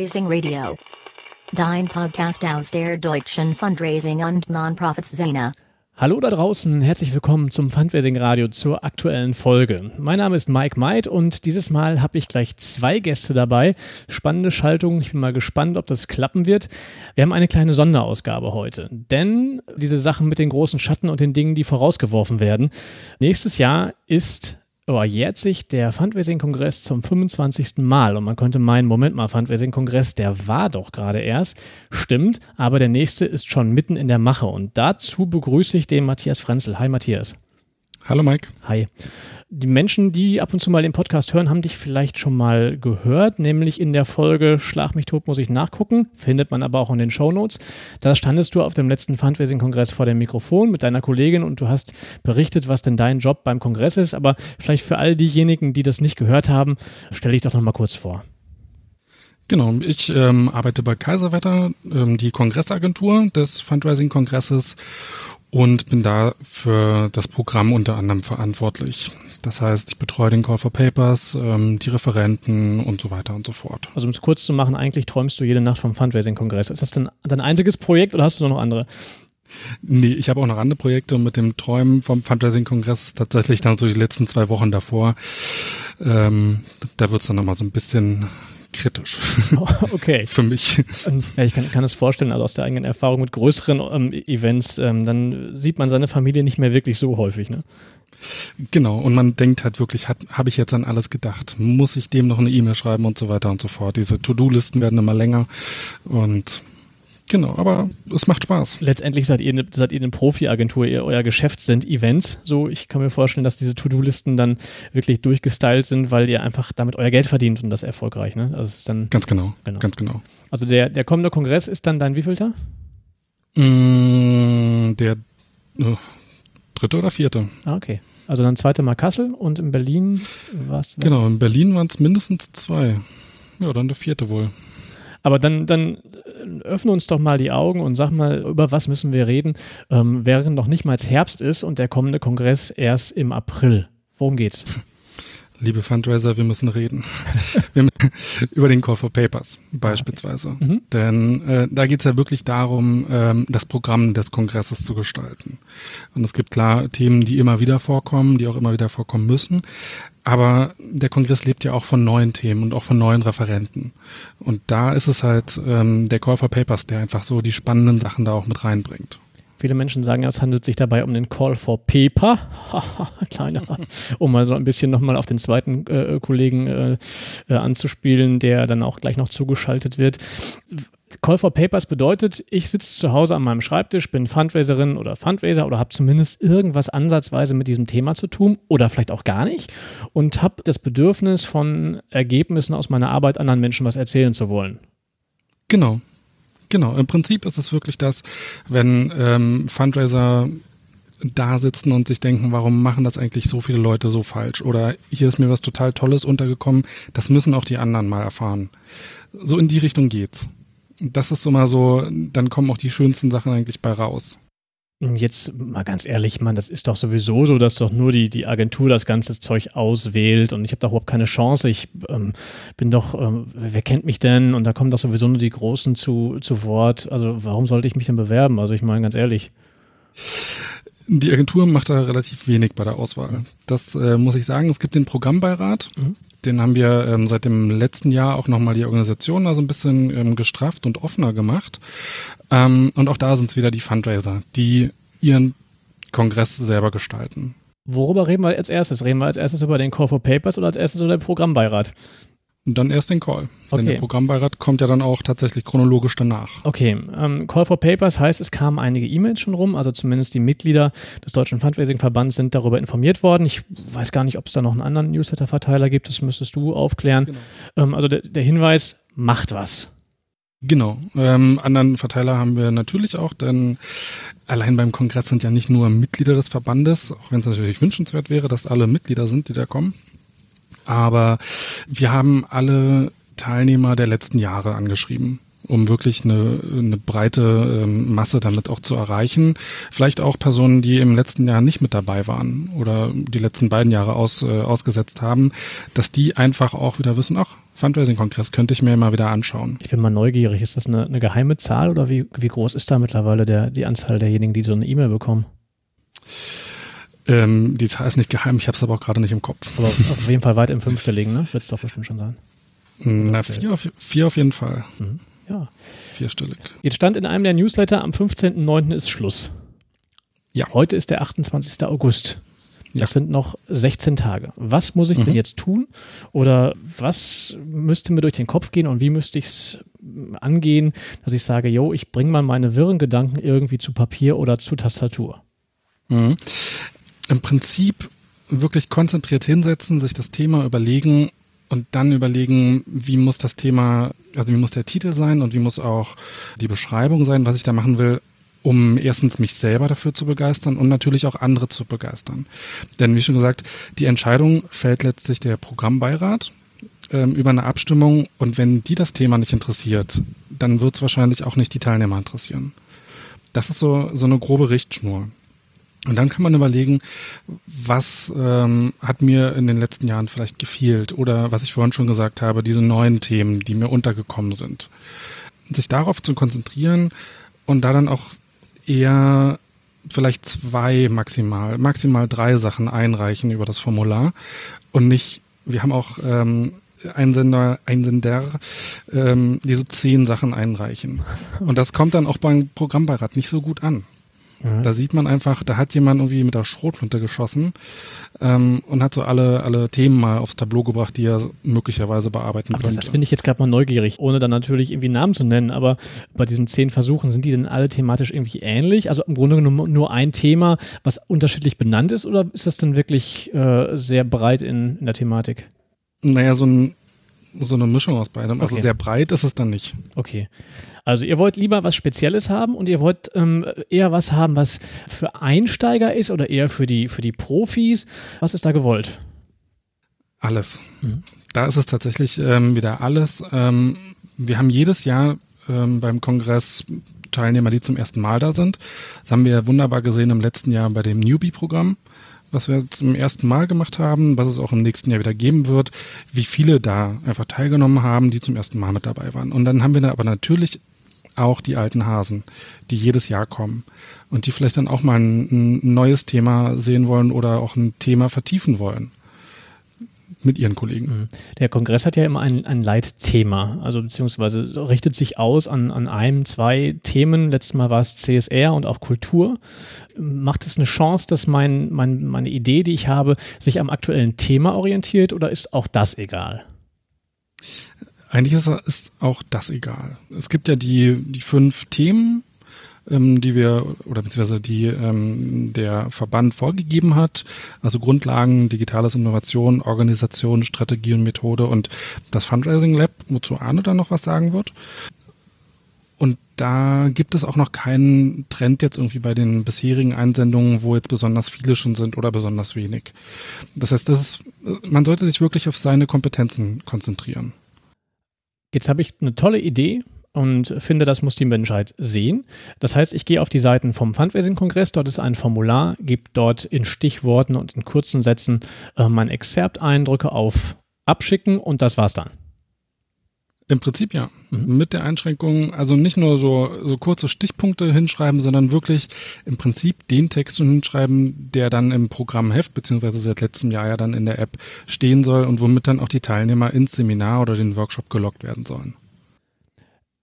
Fundraising Radio. Dein Podcast aus der deutschen Fundraising und Non-Profit-Szene. Hallo da draußen, herzlich willkommen zum Fundraising Radio zur aktuellen Folge. Mein Name ist Mike Meid und dieses Mal habe ich gleich zwei Gäste dabei. Spannende Schaltung, ich bin mal gespannt, ob das klappen wird. Wir haben eine kleine Sonderausgabe heute, denn diese Sachen mit den großen Schatten und den Dingen, die vorausgeworfen werden. Nächstes Jahr ist jährt sich der Fundraising-Kongress zum 25. Mal. Und man könnte meinen, Moment mal, Fundraising-Kongress, der war doch gerade erst. Stimmt, aber der nächste ist schon mitten in der Mache. Und dazu begrüße ich den Matthias Frenzel. Hi Matthias. Hallo Mike. Hi. Die Menschen, die ab und zu mal den Podcast hören, haben dich vielleicht schon mal gehört, nämlich in der Folge Schlag mich tot, muss ich nachgucken, findet man aber auch in den Shownotes. Da standest du auf dem letzten Fundraising-Kongress vor dem Mikrofon mit deiner Kollegin und du hast berichtet, was denn dein Job beim Kongress ist. Aber vielleicht für all diejenigen, die das nicht gehört haben, stelle ich doch noch mal kurz vor. Genau, ich ähm, arbeite bei Kaiserwetter, ähm, die Kongressagentur des Fundraising-Kongresses und bin da für das Programm unter anderem verantwortlich. Das heißt, ich betreue den Call for Papers, ähm, die Referenten und so weiter und so fort. Also um es kurz zu machen, eigentlich träumst du jede Nacht vom Fundraising-Kongress. Ist das denn dein einziges Projekt oder hast du noch andere? Nee, ich habe auch noch andere Projekte und mit dem Träumen vom Fundraising-Kongress tatsächlich dann so die letzten zwei Wochen davor. Ähm, da wird es dann nochmal so ein bisschen kritisch. okay. Für mich. Ja, ich kann, kann es vorstellen, also aus der eigenen Erfahrung mit größeren ähm, Events, ähm, dann sieht man seine Familie nicht mehr wirklich so häufig, ne? Genau, und man denkt halt wirklich, habe ich jetzt an alles gedacht? Muss ich dem noch eine E-Mail schreiben und so weiter und so fort? Diese To-Do-Listen werden immer länger und Genau, aber es macht Spaß. Letztendlich seid ihr eine, seid ihr eine Profi-Agentur. euer Geschäft sind Events. So, ich kann mir vorstellen, dass diese To-Do-Listen dann wirklich durchgestylt sind, weil ihr einfach damit euer Geld verdient und das erfolgreich. Ne? Also es ist dann ganz genau, genau. Ganz genau. Also der, der kommende Kongress ist dann dein wievielter? Mm, der äh, dritte oder vierte. Ah, okay. Also dann zweite Mal Kassel und in Berlin war es. Genau, in Berlin waren es mindestens zwei. Ja, dann der vierte wohl. Aber dann, dann äh, öffne uns doch mal die Augen und sag mal, über was müssen wir reden, ähm, während noch nicht mal Herbst ist und der kommende Kongress erst im April. Worum geht's? Liebe Fundraiser, wir müssen reden. wir über den Call for Papers beispielsweise. Okay. Mhm. Denn äh, da geht es ja wirklich darum, ähm, das Programm des Kongresses zu gestalten. Und es gibt klar Themen, die immer wieder vorkommen, die auch immer wieder vorkommen müssen. Aber der Kongress lebt ja auch von neuen Themen und auch von neuen Referenten. Und da ist es halt ähm, der Call for Papers, der einfach so die spannenden Sachen da auch mit reinbringt. Viele Menschen sagen ja, es handelt sich dabei um den Call for Paper. Kleiner, um mal so ein bisschen nochmal auf den zweiten äh, Kollegen äh, äh, anzuspielen, der dann auch gleich noch zugeschaltet wird. Call for Papers bedeutet, ich sitze zu Hause an meinem Schreibtisch, bin Fundraiserin oder Fundraiser oder habe zumindest irgendwas ansatzweise mit diesem Thema zu tun oder vielleicht auch gar nicht und habe das Bedürfnis von Ergebnissen aus meiner Arbeit anderen Menschen was erzählen zu wollen. Genau. Genau, im Prinzip ist es wirklich das, wenn ähm, Fundraiser da sitzen und sich denken, warum machen das eigentlich so viele Leute so falsch? Oder hier ist mir was total Tolles untergekommen, das müssen auch die anderen mal erfahren. So in die Richtung geht's. Das ist mal so, dann kommen auch die schönsten Sachen eigentlich bei raus. Jetzt mal ganz ehrlich, man, das ist doch sowieso so, dass doch nur die, die Agentur das ganze Zeug auswählt und ich habe da überhaupt keine Chance. Ich ähm, bin doch, ähm, wer kennt mich denn? Und da kommen doch sowieso nur die Großen zu, zu Wort. Also warum sollte ich mich denn bewerben? Also ich meine ganz ehrlich. Die Agentur macht da relativ wenig bei der Auswahl. Das äh, muss ich sagen. Es gibt den Programmbeirat. Mhm. Den haben wir ähm, seit dem letzten Jahr auch nochmal die Organisation da so ein bisschen ähm, gestrafft und offener gemacht. Ähm, und auch da sind es wieder die Fundraiser, die ihren Kongress selber gestalten. Worüber reden wir als erstes? Reden wir als erstes über den Call for Papers oder als erstes über den Programmbeirat? Und dann erst den Call. Okay. Denn der Programmbeirat kommt ja dann auch tatsächlich chronologisch danach. Okay, ähm, Call for Papers heißt, es kamen einige E-Mails schon rum, also zumindest die Mitglieder des Deutschen Fundraising-Verbands sind darüber informiert worden. Ich weiß gar nicht, ob es da noch einen anderen Newsletter-Verteiler gibt, das müsstest du aufklären. Genau. Ähm, also der, der Hinweis, macht was. Genau. Ähm, anderen Verteiler haben wir natürlich auch, denn allein beim Kongress sind ja nicht nur Mitglieder des Verbandes, auch wenn es natürlich wünschenswert wäre, dass alle Mitglieder sind, die da kommen. Aber wir haben alle Teilnehmer der letzten Jahre angeschrieben um wirklich eine, eine breite ähm, Masse damit auch zu erreichen. Vielleicht auch Personen, die im letzten Jahr nicht mit dabei waren oder die letzten beiden Jahre aus, äh, ausgesetzt haben, dass die einfach auch wieder wissen, ach, Fundraising-Kongress könnte ich mir mal wieder anschauen. Ich bin mal neugierig. Ist das eine, eine geheime Zahl oder wie, wie groß ist da mittlerweile der, die Anzahl derjenigen, die so eine E-Mail bekommen? Ähm, die Zahl ist nicht geheim, ich habe es aber auch gerade nicht im Kopf. Aber auf jeden Fall weit im Fünfstelligen, ne? Wird es doch bestimmt schon sein. Na, vier auf, vier auf jeden Fall. Mhm. Ja. Vierstellig. Jetzt stand in einem der Newsletter, am 15.09. ist Schluss. Ja. Heute ist der 28. August. Das Ja. sind noch 16 Tage. Was muss ich denn Mhm. jetzt tun? Oder was müsste mir durch den Kopf gehen und wie müsste ich es angehen, dass ich sage, yo, ich bringe mal meine wirren Gedanken irgendwie zu Papier oder zu Tastatur? Mhm. Im Prinzip wirklich konzentriert hinsetzen, sich das Thema überlegen und dann überlegen, wie muss das Thema, also wie muss der Titel sein und wie muss auch die Beschreibung sein, was ich da machen will, um erstens mich selber dafür zu begeistern und natürlich auch andere zu begeistern. Denn wie schon gesagt, die Entscheidung fällt letztlich der Programmbeirat ähm, über eine Abstimmung und wenn die das Thema nicht interessiert, dann wird es wahrscheinlich auch nicht die Teilnehmer interessieren. Das ist so, so eine grobe Richtschnur. Und dann kann man überlegen, was ähm, hat mir in den letzten Jahren vielleicht gefehlt oder was ich vorhin schon gesagt habe, diese neuen Themen, die mir untergekommen sind. Sich darauf zu konzentrieren und da dann auch eher vielleicht zwei maximal, maximal drei Sachen einreichen über das Formular und nicht, wir haben auch ähm, Einsender, Einsender, ähm, die so zehn Sachen einreichen. Und das kommt dann auch beim Programmbeirat nicht so gut an. Da sieht man einfach, da hat jemand irgendwie mit der Schrotflinte geschossen ähm, und hat so alle, alle Themen mal aufs Tableau gebracht, die er möglicherweise bearbeiten Aber das, könnte. das finde ich jetzt gerade mal neugierig, ohne dann natürlich irgendwie Namen zu nennen. Aber bei diesen zehn Versuchen, sind die denn alle thematisch irgendwie ähnlich? Also im Grunde genommen nur ein Thema, was unterschiedlich benannt ist? Oder ist das dann wirklich äh, sehr breit in, in der Thematik? naja, so, ein, so eine Mischung aus beidem. Also Okay. sehr breit ist es dann nicht. Okay. Also ihr wollt lieber was Spezielles haben und ihr wollt ähm, eher was haben, was für Einsteiger ist oder eher für die, für die Profis. Was ist da gewollt? Alles. Mhm. Da ist es tatsächlich ähm, wieder alles. Ähm, wir haben jedes Jahr ähm, beim Kongress Teilnehmer, die zum ersten Mal da sind. Das haben wir wunderbar gesehen im letzten Jahr bei dem Newbie-Programm, was wir zum ersten Mal gemacht haben, was es auch im nächsten Jahr wieder geben wird, wie viele da einfach teilgenommen haben, die zum ersten Mal mit dabei waren. Und dann haben wir da aber natürlich auch die alten Hasen, die jedes Jahr kommen und die vielleicht dann auch mal ein, ein neues Thema sehen wollen oder auch ein Thema vertiefen wollen mit ihren Kollegen. Der Kongress hat ja immer ein, ein Leitthema, also beziehungsweise richtet sich aus an, an einem, zwei Themen. Letztes Mal war es CSR und auch Kultur. Macht es eine Chance, dass mein, mein, meine Idee, die ich habe, sich am aktuellen Thema orientiert oder ist auch das egal? Eigentlich ist, ist auch das egal. Es gibt ja die, die fünf Themen, ähm, die wir, oder beziehungsweise die ähm, der Verband vorgegeben hat. Also Grundlagen, digitales Innovation, Organisation, Strategie und Methode und das Fundraising Lab, wozu Arne dann noch was sagen wird. Und da gibt es auch noch keinen Trend jetzt irgendwie bei den bisherigen Einsendungen, wo jetzt besonders viele schon sind oder besonders wenig. Das heißt, das ist, man sollte sich wirklich auf seine Kompetenzen konzentrieren. Jetzt habe ich eine tolle Idee und finde, das muss die Menschheit sehen. Das heißt, ich gehe auf die Seiten vom Fundraising-Kongress, dort ist ein Formular, gebe dort in Stichworten und in kurzen Sätzen äh, mein Exzerpt ein, auf Abschicken und das war's dann. Im Prinzip ja. Mhm. Mit der Einschränkung, also nicht nur so, so kurze Stichpunkte hinschreiben, sondern wirklich im Prinzip den Text hinschreiben, der dann im Programmheft, beziehungsweise seit letztem Jahr ja dann in der App stehen soll und womit dann auch die Teilnehmer ins Seminar oder den Workshop gelockt werden sollen.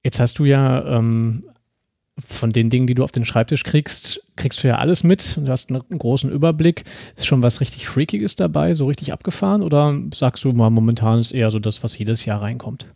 Jetzt hast du ja ähm, von den Dingen, die du auf den Schreibtisch kriegst, kriegst du ja alles mit. Du hast einen großen Überblick. Ist schon was richtig Freakiges dabei, so richtig abgefahren? Oder sagst du mal, momentan ist eher so das, was jedes Jahr reinkommt?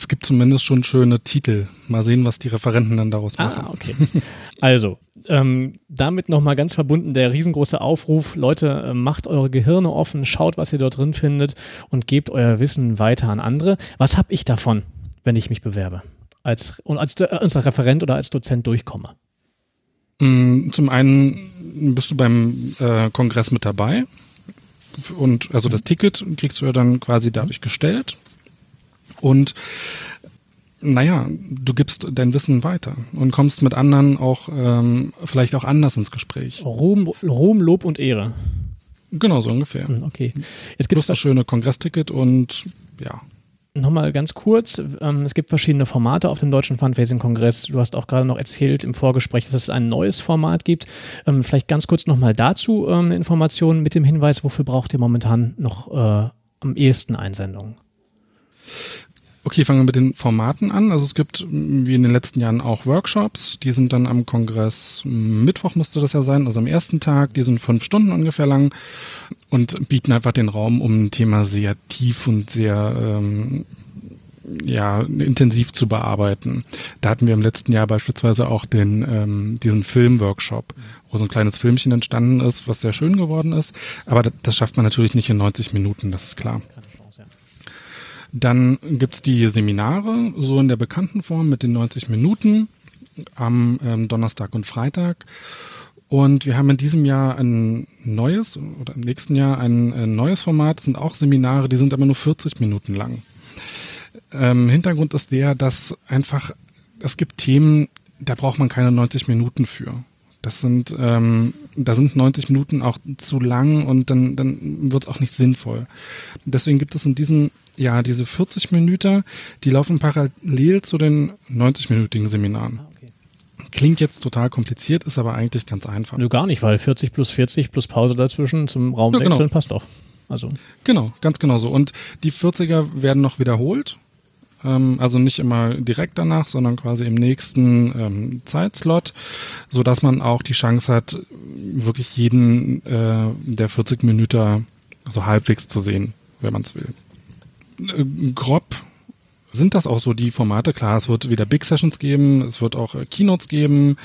Es gibt zumindest schon schöne Titel. Mal sehen, was die Referenten dann daraus machen. Ah, okay. Also, ähm, damit nochmal ganz verbunden der riesengroße Aufruf. Leute, äh, macht eure Gehirne offen, schaut, was ihr dort drin findet und gebt euer Wissen weiter an andere. Was habe ich davon, wenn ich mich bewerbe? Als, und als, äh, als Referent oder als Dozent durchkomme? Mm, Zum einen bist du beim äh, Kongress mit dabei und also das Ticket kriegst du ja dann quasi dadurch gestellt und naja, du gibst dein Wissen weiter und kommst mit anderen auch ähm, vielleicht auch anders ins Gespräch. Ruhm, Ruhm, Lob und Ehre. Genau, so ungefähr. Hm, okay. Jetzt gibt es das schöne Kongressticket und ja. Nochmal ganz kurz, ähm, es gibt verschiedene Formate auf dem Deutschen Fundraising-Kongress. Du hast auch gerade noch erzählt im Vorgespräch, dass es ein neues Format gibt. Ähm, vielleicht ganz kurz nochmal dazu ähm, Informationen mit dem Hinweis, wofür braucht ihr momentan noch äh, am ehesten Einsendungen? Okay, fangen wir mit den Formaten an. Also es gibt wie in den letzten Jahren auch Workshops. Die sind dann am Kongress Mittwoch müsste das ja sein, also am ersten Tag. Die sind fünf Stunden ungefähr lang und bieten einfach den Raum, um ein Thema sehr tief und sehr ähm, ja, intensiv zu bearbeiten. Da hatten wir im letzten Jahr beispielsweise auch den, ähm, diesen Filmworkshop, wo so ein kleines Filmchen entstanden ist, was sehr schön geworden ist. Aber das, das schafft man natürlich nicht in 90 Minuten, das ist klar. Dann gibt's die Seminare, so in der bekannten Form mit den 90 Minuten am ähm, Donnerstag und Freitag. Und wir haben in diesem Jahr ein neues oder im nächsten Jahr ein, ein neues Format. Das sind auch Seminare, die sind aber nur 40 Minuten lang. Ähm, Hintergrund ist der, dass einfach es gibt Themen, da braucht man keine 90 Minuten für. Das sind, ähm, da sind 90 Minuten auch zu lang und dann, dann wird es auch nicht sinnvoll. Deswegen gibt es in diesem Jahr diese 40 Minuten, die laufen parallel zu den 90-minütigen Seminaren. Ah, Klingt jetzt total kompliziert, ist aber eigentlich ganz einfach. Nö, gar nicht, weil 40 plus 40 plus Pause dazwischen zum Raumwechseln ja, genau. passt doch. Also. Genau, ganz genau so. Und die 40er werden noch wiederholt ähm, also nicht immer direkt danach, sondern quasi im nächsten ähm, Zeitslot, so dass man auch die Chance hat, wirklich jeden äh, der 40 Minuten so halbwegs zu sehen, wenn man es will. Äh, grob sind das auch so die Formate. Klar, es wird wieder Big Sessions geben, es wird auch äh, Keynotes geben.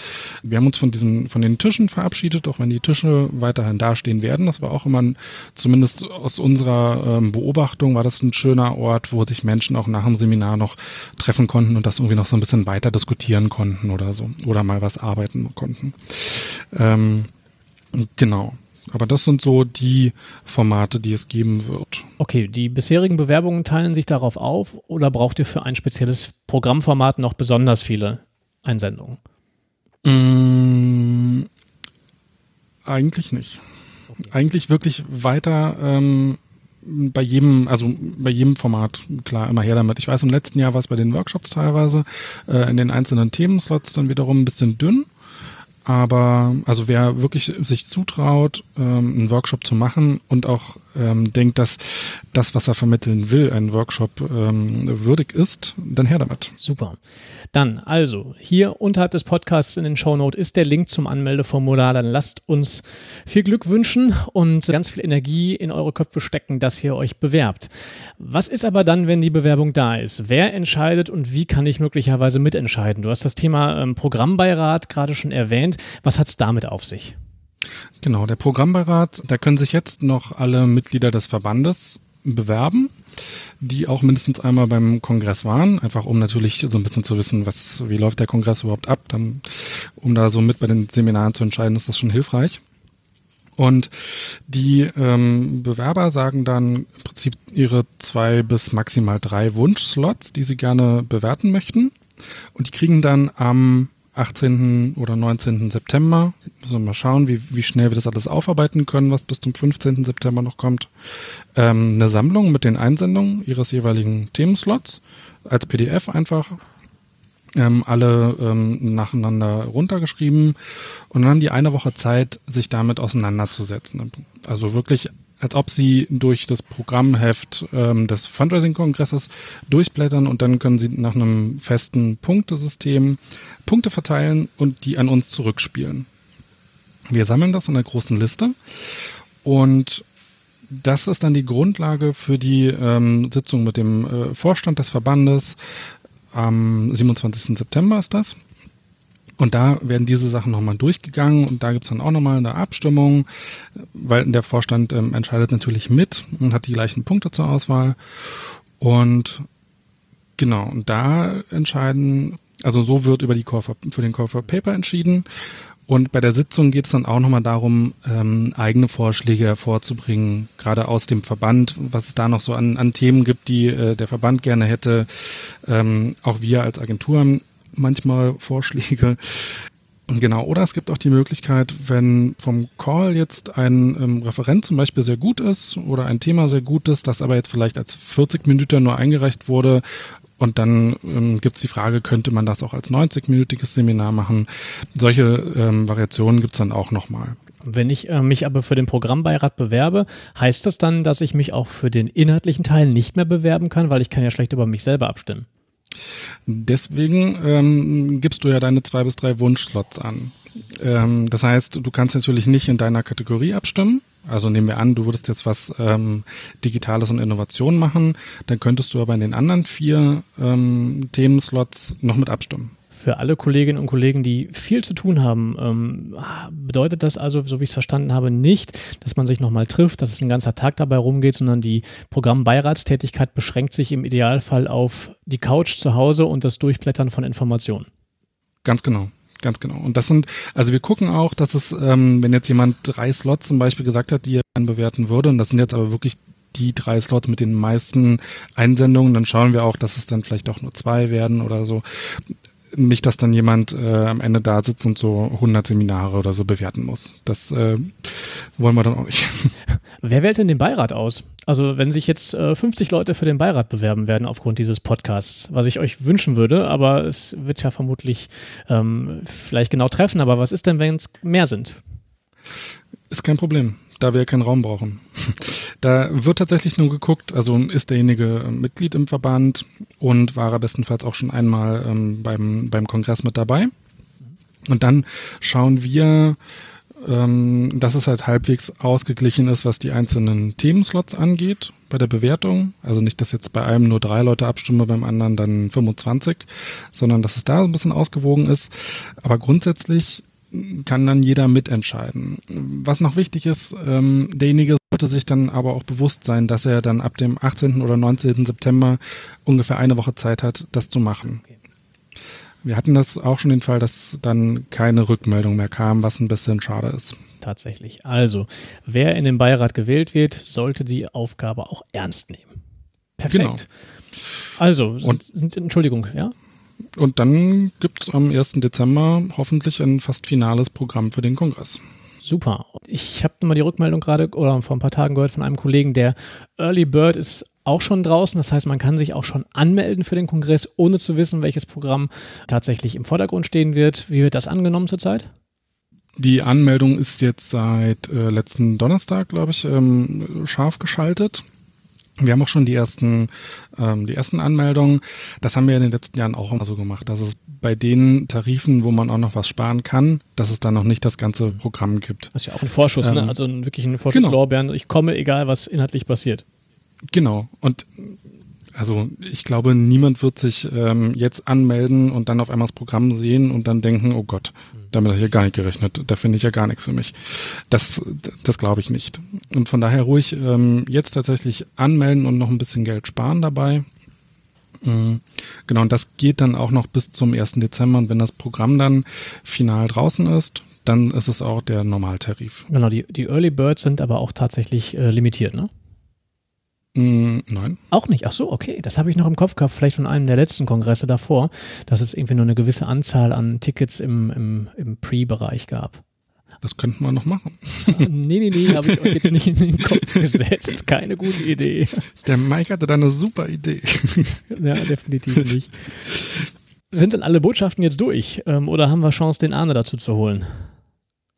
Wir haben uns von diesen, von den Tischen verabschiedet, auch wenn die Tische weiterhin dastehen werden. Das war auch immer, ein, zumindest aus unserer ähm, Beobachtung, war das ein schöner Ort, wo sich Menschen auch nach dem Seminar noch treffen konnten und das irgendwie noch so ein bisschen weiter diskutieren konnten oder so. Oder mal was arbeiten konnten. Ähm, genau. Aber das sind so die Formate, die es geben wird. Okay, die bisherigen Bewerbungen teilen sich darauf auf oder braucht ihr für ein spezielles Programmformat noch besonders viele Einsendungen? Mm, eigentlich nicht. Okay. Eigentlich wirklich weiter ähm, bei jedem, also bei jedem Format, klar, immer her damit. Ich weiß, im letzten Jahr war es bei den Workshops teilweise äh, in den einzelnen Themenslots dann wiederum ein bisschen dünn. Aber also wer wirklich sich zutraut, ähm, einen Workshop zu machen und auch ähm, denkt, dass das, was er vermitteln will, ein Workshop ähm, würdig ist, dann her damit. Super. Dann also hier unterhalb des Podcasts in den Shownote ist der Link zum Anmeldeformular. Dann lasst uns viel Glück wünschen und ganz viel Energie in eure Köpfe stecken, dass ihr euch bewerbt. Was ist aber dann, wenn die Bewerbung da ist? Wer entscheidet und wie kann ich möglicherweise mitentscheiden? Du hast das Thema ähm, Programmbeirat gerade schon erwähnt. Was hat es damit auf sich? Genau, der Programmbeirat, da können sich jetzt noch alle Mitglieder des Verbandes bewerben, die auch mindestens einmal beim Kongress waren, einfach um natürlich so ein bisschen zu wissen, was, wie läuft der Kongress überhaupt ab, dann, um da so mit bei den Seminaren zu entscheiden, ist das schon hilfreich. Und die ähm, Bewerber sagen dann im Prinzip ihre zwei bis maximal drei Wunschslots, die sie gerne bewerten möchten. Und die kriegen dann am 18. oder 19. September. Müssen wir mal schauen, wie, wie schnell wir das alles aufarbeiten können, was bis zum 15. September noch kommt. Ähm, eine Sammlung mit den Einsendungen ihres jeweiligen Themenslots als PDF einfach. Ähm, alle ähm, nacheinander runtergeschrieben und dann haben die eine Woche Zeit, sich damit auseinanderzusetzen. Also wirklich als ob sie durch das Programmheft ähm, des Fundraising-Kongresses durchblättern und dann können sie nach einem festen Punktesystem Punkte verteilen und die an uns zurückspielen. Wir sammeln das in einer großen Liste und das ist dann die Grundlage für die ähm, Sitzung mit dem äh, Vorstand des Verbandes. Am 27. September ist das. Und da werden diese Sachen nochmal durchgegangen und da gibt's dann auch nochmal eine Abstimmung, weil der Vorstand ähm, entscheidet natürlich mit und hat die gleichen Punkte zur Auswahl. Und genau, und da entscheiden also so wird über die Call for, für den Call for Paper entschieden. Und bei der Sitzung geht es dann auch nochmal darum, ähm, eigene Vorschläge hervorzubringen, gerade aus dem Verband, was es da noch so an, an Themen gibt, die äh, der Verband gerne hätte. Ähm, auch wir als Agentur manchmal Vorschläge. Genau, oder es gibt auch die Möglichkeit, wenn vom Call jetzt ein ähm, Referent zum Beispiel sehr gut ist oder ein Thema sehr gut ist, das aber jetzt vielleicht als 40 Minuten nur eingereicht wurde und dann ähm, gibt es die Frage, könnte man das auch als 90-minütiges Seminar machen? Solche ähm, Variationen gibt es dann auch nochmal. Wenn ich äh, mich aber für den Programmbeirat bewerbe, heißt das dann, dass ich mich auch für den inhaltlichen Teil nicht mehr bewerben kann, weil ich kann ja schlecht über mich selber abstimmen? Deswegen ähm, gibst du ja deine zwei bis drei Wunschslots an. Ähm, das heißt, du kannst natürlich nicht in deiner Kategorie abstimmen. Also nehmen wir an, du würdest jetzt was ähm, Digitales und Innovation machen, dann könntest du aber in den anderen vier ähm, Themenslots noch mit abstimmen für alle Kolleginnen und Kollegen, die viel zu tun haben, ähm, bedeutet das also, so wie ich es verstanden habe, nicht, dass man sich nochmal trifft, dass es ein ganzer Tag dabei rumgeht, sondern die Programmbeiratstätigkeit beschränkt sich im Idealfall auf die Couch zu Hause und das Durchblättern von Informationen. Ganz genau. Ganz genau. Und das sind, also wir gucken auch, dass es, ähm, wenn jetzt jemand drei Slots zum Beispiel gesagt hat, die er bewerten würde, und das sind jetzt aber wirklich die drei Slots mit den meisten Einsendungen, dann schauen wir auch, dass es dann vielleicht auch nur zwei werden oder so nicht, dass dann jemand äh, am Ende da sitzt und so 100 Seminare oder so bewerten muss. Das äh, wollen wir dann auch nicht. Wer wählt denn den Beirat aus? Also wenn sich jetzt äh, 50 Leute für den Beirat bewerben werden aufgrund dieses Podcasts, was ich euch wünschen würde, aber es wird ja vermutlich ähm, vielleicht genau treffen, aber was ist denn, wenn es mehr sind? Ist kein Problem da wir keinen Raum brauchen. Da wird tatsächlich nur geguckt, also ist derjenige äh, Mitglied im Verband und war er bestenfalls auch schon einmal ähm, beim, beim Kongress mit dabei. Und dann schauen wir, ähm, dass es halt halbwegs ausgeglichen ist, was die einzelnen Themenslots angeht bei der Bewertung. Also nicht, dass jetzt bei einem nur drei Leute abstimmen, beim anderen dann 25, sondern dass es da ein bisschen ausgewogen ist. Aber grundsätzlich kann dann jeder mitentscheiden. Was noch wichtig ist, ähm, derjenige sollte sich dann aber auch bewusst sein, dass er dann ab dem 18. oder 19. September ungefähr eine Woche Zeit hat, das zu machen. Okay. Wir hatten das auch schon den Fall, dass dann keine Rückmeldung mehr kam, was ein bisschen schade ist. Tatsächlich. Also, wer in den Beirat gewählt wird, sollte die Aufgabe auch ernst nehmen. Perfekt. Genau. Also, sind, sind, Entschuldigung, ja? Und dann gibt es am 1. Dezember hoffentlich ein fast finales Programm für den Kongress. Super. Ich habe mal die Rückmeldung gerade oder vor ein paar Tagen gehört von einem Kollegen, der Early Bird ist auch schon draußen. Das heißt, man kann sich auch schon anmelden für den Kongress, ohne zu wissen, welches Programm tatsächlich im Vordergrund stehen wird. Wie wird das angenommen zurzeit? Die Anmeldung ist jetzt seit äh, letzten Donnerstag, glaube ich, ähm, scharf geschaltet. Wir haben auch schon die ersten, ähm, die ersten Anmeldungen. Das haben wir in den letzten Jahren auch immer so gemacht, dass es bei den Tarifen, wo man auch noch was sparen kann, dass es dann noch nicht das ganze Programm gibt. Das ist ja auch ein Vorschuss, ne? ähm, ne? Also wirklich ein Vorschusslorbeeren. Genau. Ich komme, egal was inhaltlich passiert. Genau. Und also ich glaube, niemand wird sich ähm, jetzt anmelden und dann auf einmal das Programm sehen und dann denken, oh Gott, damit habe ich ja gar nicht gerechnet. Da finde ich ja gar nichts für mich. Das, das glaube ich nicht. Und von daher ruhig ähm, jetzt tatsächlich anmelden und noch ein bisschen Geld sparen dabei. Mhm. Genau, und das geht dann auch noch bis zum 1. Dezember. Und wenn das Programm dann final draußen ist, dann ist es auch der Normaltarif. Genau, die, die Early Birds sind aber auch tatsächlich äh, limitiert, ne? Mm, nein. Auch nicht. Ach so, okay. Das habe ich noch im Kopf gehabt, vielleicht von einem der letzten Kongresse davor, dass es irgendwie nur eine gewisse Anzahl an Tickets im, im, im Pre-Bereich gab. Das könnten wir noch machen. nee, nee, nee, habe ich euch jetzt nicht in den Kopf gesetzt. Keine gute Idee. Der Mike hatte da eine super Idee. ja, definitiv nicht. Sind denn alle Botschaften jetzt durch? Ähm, oder haben wir Chance, den Arne dazu zu holen?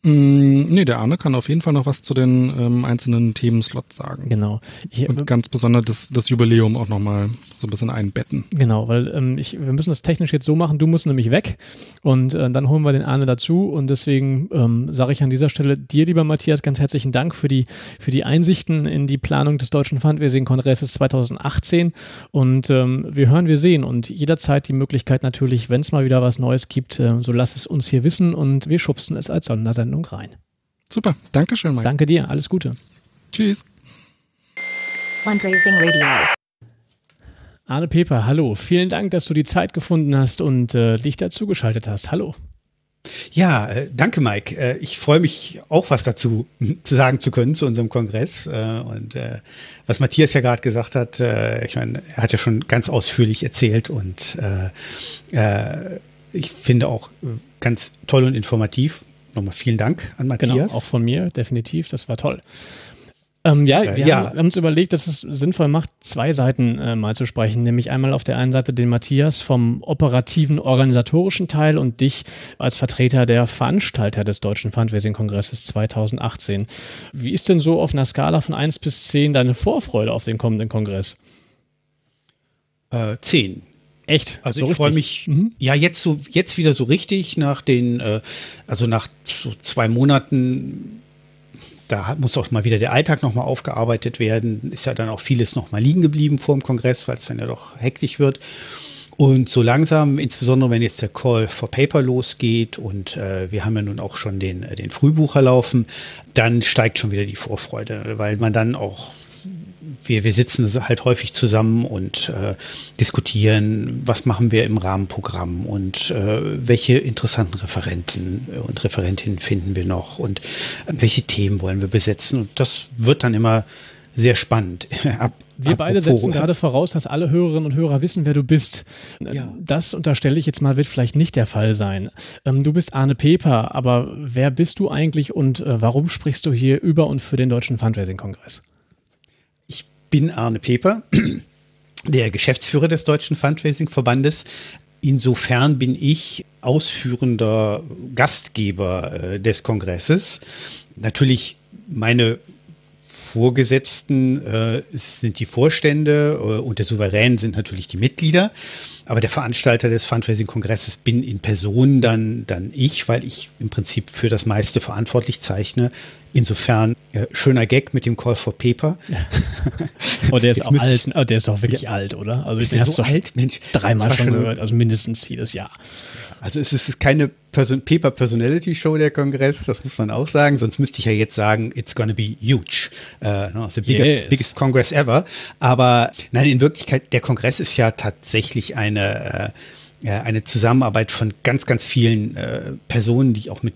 Mm, nee, der Arne kann auf jeden Fall noch was zu den ähm, einzelnen Themenslots sagen. Genau. Ich, Und ganz besonders das, das Jubiläum auch nochmal so ein bisschen einbetten. Genau, weil ähm, ich, wir müssen das technisch jetzt so machen, du musst nämlich weg. Und äh, dann holen wir den Arne dazu. Und deswegen ähm, sage ich an dieser Stelle dir, lieber Matthias, ganz herzlichen Dank für die, für die Einsichten in die Planung des Deutschen Fundraising-Kongresses 2018 und ähm, wir hören, wir sehen. Und jederzeit die Möglichkeit natürlich, wenn es mal wieder was Neues gibt, äh, so lass es uns hier wissen. Und wir schubsen es als Sondersendung Sendung rein. Super, danke schön, Mike. Danke dir, alles Gute. Tschüss. Fundraising Radio. Arne Peper, hallo. Vielen Dank, dass du die Zeit gefunden hast und äh, dich dazugeschaltet hast. Hallo. Ja, äh, danke, Mike. Äh, ich freue mich auch, was dazu zu sagen zu können zu unserem Kongress. Äh, und was Matthias ja gerade gesagt hat, ich meine, er hat ja schon ganz ausführlich erzählt und ich finde auch ganz toll und informativ. Nochmal vielen Dank an Matthias. Genau, auch von mir, definitiv. Das war toll. Ähm, ja, wir ja. haben, haben uns überlegt, dass es sinnvoll macht, zwei Seiten äh, mal zu sprechen. Nämlich einmal auf der einen Seite den Matthias vom operativen, organisatorischen Teil und dich als Vertreter der Veranstalter des Deutschen Fundraising-Kongresses 2018. Wie ist denn so auf einer Skala von 1 bis 10 deine Vorfreude auf den kommenden Kongress? Äh, 10. Echt? Also so ich freue mich, mhm. ja, jetzt so, jetzt wieder so richtig nach den, äh, also nach so zwei Monaten da muss auch mal wieder der Alltag nochmal aufgearbeitet werden. Ist ja dann auch vieles nochmal liegen geblieben vor dem Kongress, weil es dann ja doch hektisch wird. Und so langsam, insbesondere wenn jetzt der Call for Paper losgeht und äh, wir haben ja nun auch schon den, äh, den Frühbucher laufen, dann steigt schon wieder die Vorfreude, weil man dann auch wir, wir sitzen halt häufig zusammen und äh, diskutieren, was machen wir im Rahmenprogramm und äh, welche interessanten Referenten und Referentinnen finden wir noch und äh, welche Themen wollen wir besetzen. Und das wird dann immer sehr spannend. Ab, wir beide setzen gerade voraus, dass alle Hörerinnen und Hörer wissen, wer du bist. Ja. Das unterstelle ich jetzt mal, wird vielleicht nicht der Fall sein. Ähm, du bist Arne Peper, aber wer bist du eigentlich und äh, warum sprichst du hier über und für den Deutschen Fundraising-Kongress? Bin Arne Peper, der Geschäftsführer des Deutschen Fundraising-Verbandes. Insofern bin ich ausführender Gastgeber äh, des Kongresses. Natürlich meine Vorgesetzten äh, sind die Vorstände äh, und der Souverän sind natürlich die Mitglieder. Aber der Veranstalter des Fundraising-Kongresses bin in Person dann, dann ich, weil ich im Prinzip für das meiste verantwortlich zeichne. Insofern äh, schöner Gag mit dem Call for Paper. oh, der ist auch alt. Oh, der ist auch wirklich ja. alt, oder? Also ich habe so alt, Mensch. Dreimal schon gehört, also mindestens jedes Jahr. Also es ist keine Person Paper Personality Show der Kongress, das muss man auch sagen. Sonst müsste ich ja jetzt sagen, it's gonna be huge, uh, the biggest, yes. biggest Congress ever. Aber nein, in Wirklichkeit der Kongress ist ja tatsächlich eine äh, eine Zusammenarbeit von ganz ganz vielen äh, Personen, die auch mit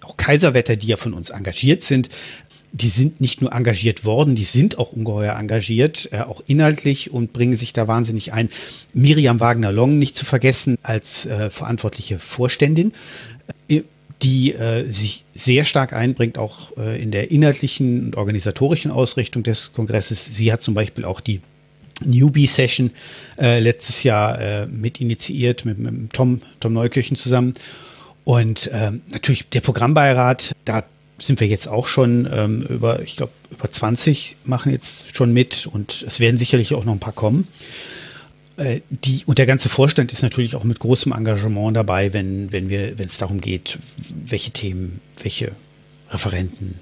auch Kaiserwetter, die ja von uns engagiert sind, die sind nicht nur engagiert worden, die sind auch ungeheuer engagiert, äh, auch inhaltlich und bringen sich da wahnsinnig ein. Miriam Wagner-Long nicht zu vergessen als äh, verantwortliche Vorständin, äh, die äh, sich sehr stark einbringt, auch äh, in der inhaltlichen und organisatorischen Ausrichtung des Kongresses. Sie hat zum Beispiel auch die Newbie-Session äh, letztes Jahr mit initiiert, mit, mit Tom, Tom Neukirchen zusammen. Und ähm, natürlich der Programmbeirat, da sind wir jetzt auch schon ähm, über, ich glaube, über 20 machen jetzt schon mit und es werden sicherlich auch noch ein paar kommen. Äh, die, und der ganze Vorstand ist natürlich auch mit großem Engagement dabei, wenn, wenn wir, wenn es darum geht, welche Themen, welche Referenten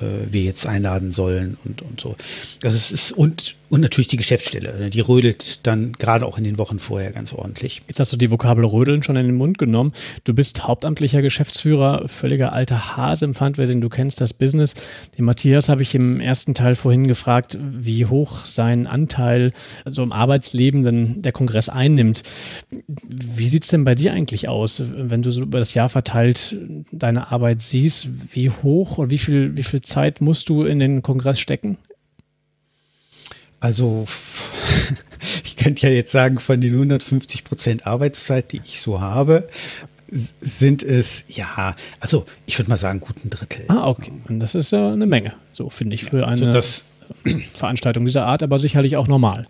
äh, wir jetzt einladen sollen und, und so. Also es ist und, und natürlich die Geschäftsstelle, ne, die rödelt dann gerade auch in den Wochen vorher ganz ordentlich. Jetzt hast du die Vokabel rödeln schon in den Mund genommen. Du bist hauptamtlicher Geschäftsführer, völliger alter Hase im Fundraising, du kennst das Business. Den Matthias habe ich im ersten Teil vorhin gefragt, wie hoch sein Anteil so im Arbeitsleben denn der Kongress einnimmt. Wie sieht es denn bei dir eigentlich aus, wenn du so über das Jahr verteilt deine Arbeit siehst? Wie hoch und wie viel, wie viel Zeit musst du in den Kongress stecken? Also, ich könnte ja jetzt sagen, von den 150 Prozent Arbeitszeit, die ich so habe, sind es, ja, also ich würde mal sagen, guten Drittel. Ah, okay. Und das ist ja eine Menge, so finde ich, für eine also Veranstaltung dieser Art, aber sicherlich auch normal.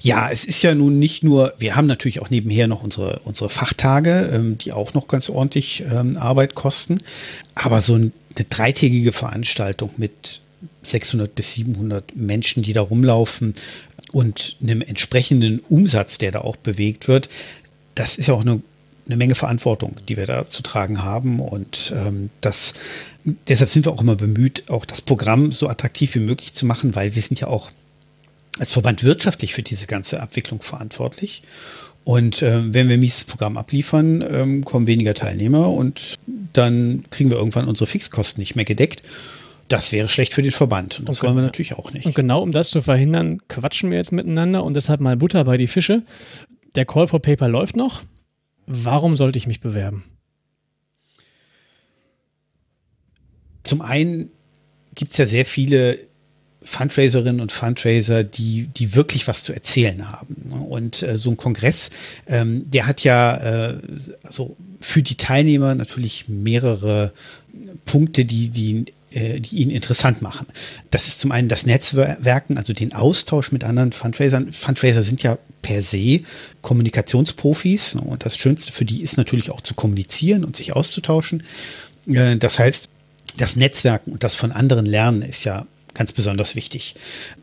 Ja, es ist ja nun nicht nur, wir haben natürlich auch nebenher noch unsere, unsere Fachtage, ähm, die auch noch ganz ordentlich ähm, Arbeit kosten. Aber so eine dreitägige Veranstaltung mit 600 bis 700 Menschen, die da rumlaufen und einem entsprechenden Umsatz, der da auch bewegt wird, das ist ja auch eine, eine Menge Verantwortung, die wir da zu tragen haben. Und ähm, das, deshalb sind wir auch immer bemüht, auch das Programm so attraktiv wie möglich zu machen, weil wir sind ja auch als Verband wirtschaftlich für diese ganze Abwicklung verantwortlich. Und äh, wenn wir ein mieses Programm abliefern, ähm, kommen weniger Teilnehmer und dann kriegen wir irgendwann unsere Fixkosten nicht mehr gedeckt. Das wäre schlecht für den Verband. Und das okay. wollen wir natürlich auch nicht. Und genau um das zu verhindern, quatschen wir jetzt miteinander und deshalb mal Butter bei die Fische. Der Call for Paper läuft noch. Warum sollte ich mich bewerben? Zum einen gibt es ja sehr viele Fundraiserinnen und Fundraiser, die, die wirklich was zu erzählen haben. Und äh, so ein Kongress, ähm, der hat ja äh, also für die Teilnehmer natürlich mehrere Punkte, die, die die ihn interessant machen. Das ist zum einen das Netzwerken, also den Austausch mit anderen Fundraisern. Fundraiser sind ja per se Kommunikationsprofis ne, und das Schönste für die ist natürlich auch zu kommunizieren und sich auszutauschen. Äh, das heißt, das Netzwerken und das von anderen Lernen ist ja ganz besonders wichtig.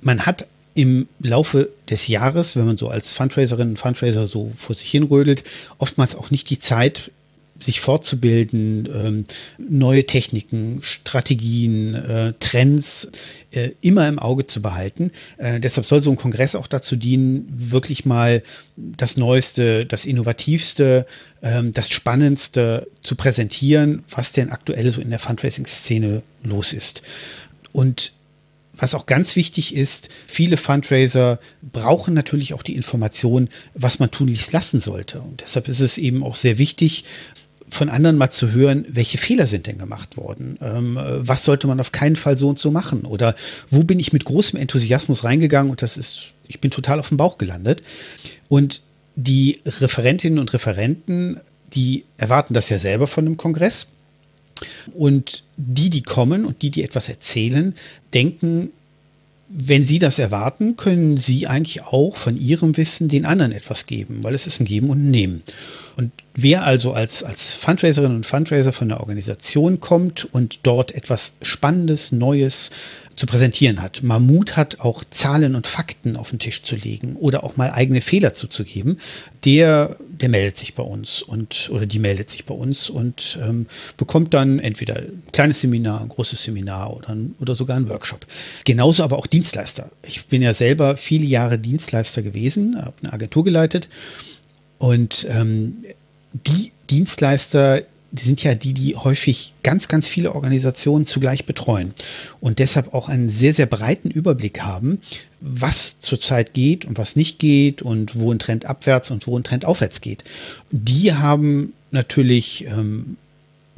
Man hat im Laufe des Jahres, wenn man so als Fundraiserin und Fundraiser so vor sich hinrödelt, oftmals auch nicht die Zeit, sich fortzubilden, ähm, neue Techniken, Strategien, äh, Trends äh, immer im Auge zu behalten. Äh, deshalb soll so ein Kongress auch dazu dienen, wirklich mal das Neueste, das Innovativste, ähm, das Spannendste zu präsentieren, was denn aktuell so in der Fundraising-Szene los ist. Und was auch ganz wichtig ist, viele Fundraiser brauchen natürlich auch die Information, was man tunlichst lassen sollte. Und deshalb ist es eben auch sehr wichtig, von anderen mal zu hören, welche Fehler sind denn gemacht worden? Ähm, was sollte man auf keinen Fall so und so machen? Oder wo bin ich mit großem Enthusiasmus reingegangen und das ist, ich bin total auf dem Bauch gelandet. Und die Referentinnen und Referenten, die erwarten das ja selber von einem Kongress. Und die, die kommen und die, die etwas erzählen, denken, wenn sie das erwarten, können sie eigentlich auch von ihrem Wissen den anderen etwas geben, weil es ist ein Geben und ein Nehmen. Und wer also als, als Fundraiserin und Fundraiser von der Organisation kommt und dort etwas Spannendes, Neues, zu präsentieren hat. Mammut hat auch Zahlen und Fakten auf den Tisch zu legen oder auch mal eigene Fehler zuzugeben. Der, der meldet sich bei uns und oder die meldet sich bei uns und ähm, bekommt dann entweder ein kleines Seminar, ein großes Seminar oder, oder sogar einen Workshop. Genauso aber auch Dienstleister. Ich bin ja selber viele Jahre Dienstleister gewesen, habe eine Agentur geleitet und ähm, die Dienstleister die sind ja die, die häufig ganz, ganz viele Organisationen zugleich betreuen und deshalb auch einen sehr, sehr breiten Überblick haben, was zurzeit geht und was nicht geht und wo ein Trend abwärts und wo ein Trend aufwärts geht. Die haben natürlich ähm,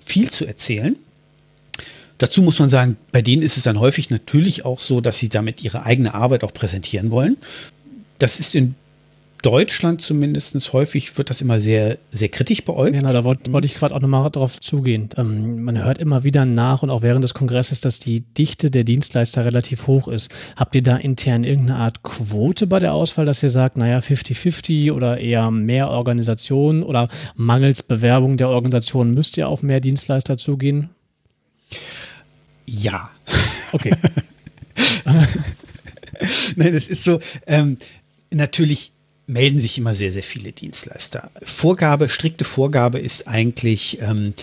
viel zu erzählen. Dazu muss man sagen, bei denen ist es dann häufig natürlich auch so, dass sie damit ihre eigene Arbeit auch präsentieren wollen. Das ist in Deutschland zumindest häufig wird das immer sehr, sehr kritisch beäugt. Genau, da wollte wollt ich gerade auch nochmal drauf zugehen. Ähm, man hört immer wieder nach und auch während des Kongresses, dass die Dichte der Dienstleister relativ hoch ist. Habt ihr da intern irgendeine Art Quote bei der Auswahl, dass ihr sagt, naja, 50-50 oder eher mehr Organisationen oder mangels Bewerbung der Organisation müsst ihr auf mehr Dienstleister zugehen? Ja. Okay. Nein, das ist so, ähm, natürlich melden sich immer sehr, sehr viele Dienstleister. Vorgabe, strikte Vorgabe ist eigentlich, ähm,